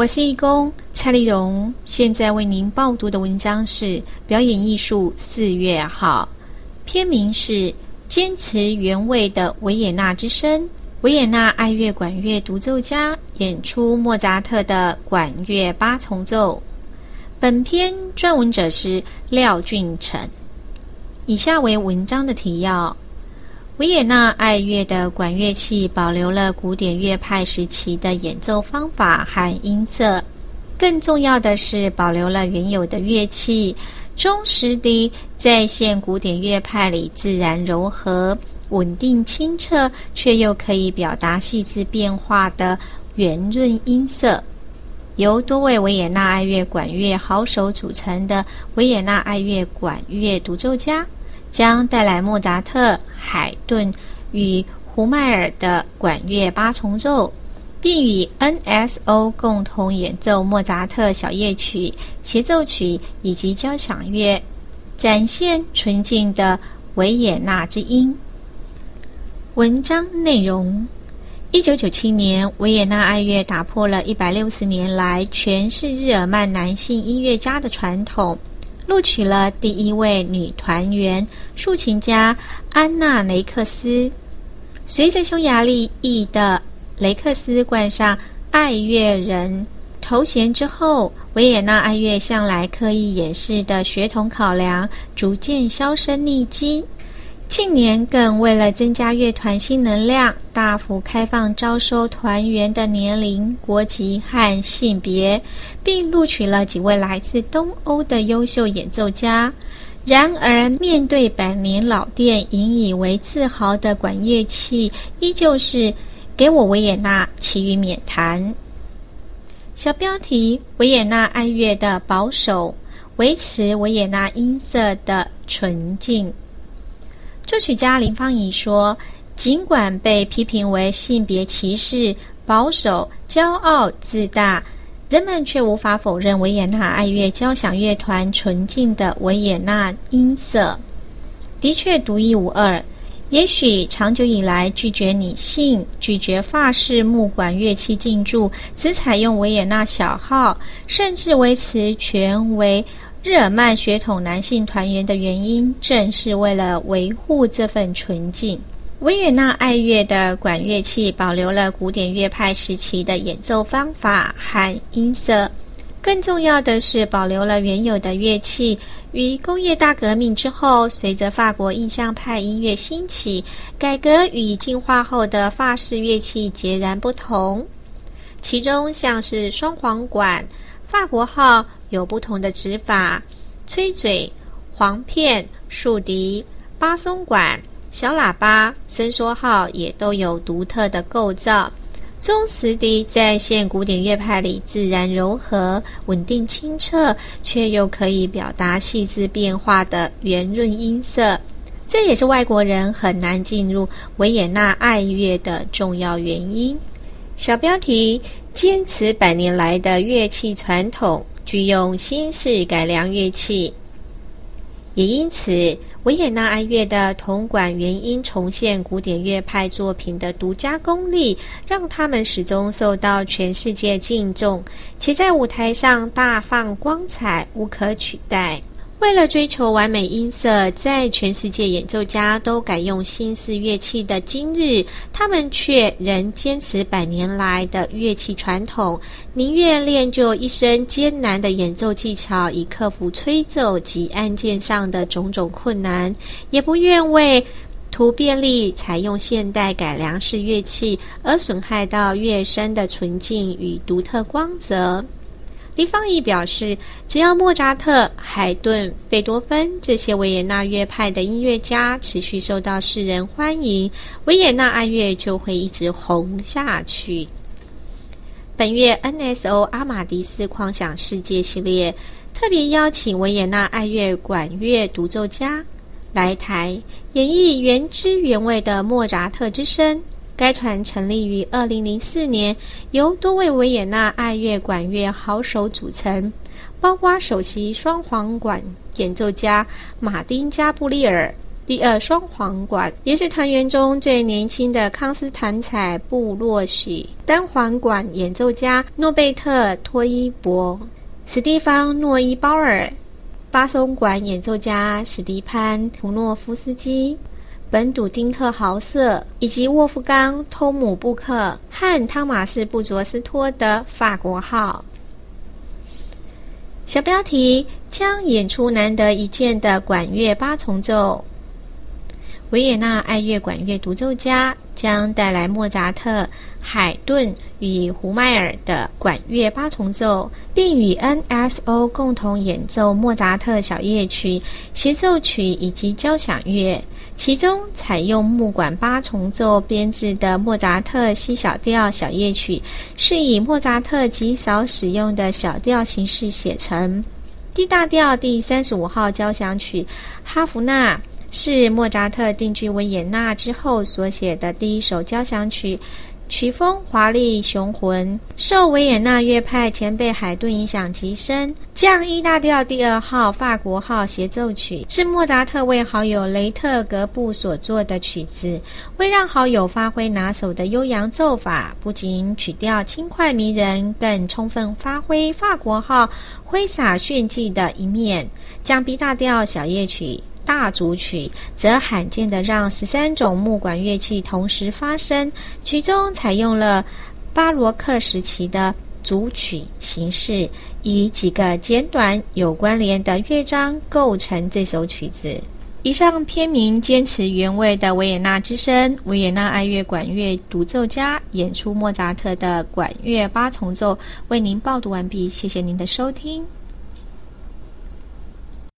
我是义工蔡丽蓉，现在为您报读的文章是《表演艺术四月号》，篇名是《坚持原味的维也纳之声》。维也纳爱乐管乐独奏家演出莫扎特的管乐八重奏。本篇撰文者是廖俊成。以下为文章的提要：维也纳爱乐的管乐器保留了古典乐派时期的演奏方法和音色，更重要的是保留了原有的乐器，忠实地再现古典乐派里自然柔和。稳定清澈，却又可以表达细致变化的圆润音色，由多位维也纳爱乐管乐好手组成的维也纳爱乐管乐独奏家，将带来莫扎特、海顿与胡迈尔的管乐八重奏，并与 NSO 共同演奏莫扎特小夜曲、协奏曲以及交响乐，展现纯净的维也纳之音。文章内容：一九九七年，维也纳爱乐打破了一百六十年来全是日耳曼男性音乐家的传统，录取了第一位女团员竖琴家安娜雷克斯。随着匈牙利裔的雷克斯冠上爱乐人头衔之后，维也纳爱乐向来刻意掩饰的血统考量逐渐销声匿迹。近年更为了增加乐团新能量，大幅开放招收团员的年龄、国籍和性别，并录取了几位来自东欧的优秀演奏家。然而，面对百年老店引以为自豪的管乐器，依旧是给我维也纳，其余免谈。小标题：维也纳爱乐的保守，维持维也纳音色的纯净。作曲家林芳怡说：“尽管被批评为性别歧视、保守、骄傲、自大，人们却无法否认维也纳爱乐交响乐团纯净的维也纳音色，的确独一无二。也许长久以来拒绝女性、拒绝法式木管乐器进驻，只采用维也纳小号，甚至维持全为。”日耳曼血统男性团员的原因，正是为了维护这份纯净。维也纳爱乐的管乐器保留了古典乐派时期的演奏方法和音色，更重要的是保留了原有的乐器。于工业大革命之后，随着法国印象派音乐兴起，改革与进化后的法式乐器截然不同。其中像是双簧管、法国号。有不同的指法，吹嘴、簧片、竖笛、巴松管、小喇叭、伸缩号也都有独特的构造，中实地再现古典乐派里自然柔和、稳定清澈，却又可以表达细致变化的圆润音色。这也是外国人很难进入维也纳爱乐的重要原因。小标题：坚持百年来的乐器传统。去用新式改良乐器，也因此，维也纳爱乐的铜管原音重现古典乐派作品的独家功力，让他们始终受到全世界敬重，且在舞台上大放光彩，无可取代。为了追求完美音色，在全世界演奏家都改用新式乐器的今日，他们却仍坚持百年来的乐器传统，宁愿练就一身艰难的演奏技巧，以克服吹奏及按键上的种种困难，也不愿为图便利采用现代改良式乐器而损害到乐声的纯净与独特光泽。李方义表示，只要莫扎特、海顿、贝多芬这些维也纳乐派的音乐家持续受到世人欢迎，维也纳爱乐就会一直红下去。本月 NSO 阿玛迪斯狂想世界系列特别邀请维也纳爱乐管乐独奏家来台演绎原汁原味的莫扎特之声。该团成立于二零零四年，由多位维也纳爱乐管乐好手组成，包括首席双簧管演奏家马丁加布利尔、第二双簧管，也是团员中最年轻的康斯坦采·布洛许。单簧管演奏家诺贝特·托伊博、史蒂方·诺伊鲍尔。巴松管演奏家史蒂潘·图诺夫斯基。本笃丁克豪瑟以及沃夫冈·托姆布克和汤马士·布卓斯托的法国号。小标题将演出难得一见的管乐八重奏。维也纳爱乐管乐独奏家将带来莫扎特、海顿与胡迈尔的管乐八重奏，并与 NSO 共同演奏莫扎特小夜曲、协奏曲以及交响乐。其中采用木管八重奏编制的莫扎特 C 小调小夜曲，是以莫扎特极少使用的小调形式写成。D 大调第三十五号交响曲《哈弗纳》是莫扎特定居维也纳之后所写的第一首交响曲。曲风华丽雄浑，受维也纳乐派前辈海顿影响极深。降 E 大调第二号法国号协奏曲是莫扎特为好友雷特格布所作的曲子，为让好友发挥拿手的悠扬奏法，不仅曲调轻快迷人，更充分发挥法国号挥洒炫技的一面。降 B 大调小夜曲。大组曲则罕见的让十三种木管乐器同时发声，其中采用了巴罗克时期的组曲形式，以几个简短有关联的乐章构成这首曲子。以上片名坚持原味的维也纳之声，维也纳爱乐管乐独奏家演出莫扎特的管乐八重奏，为您报读完毕。谢谢您的收听。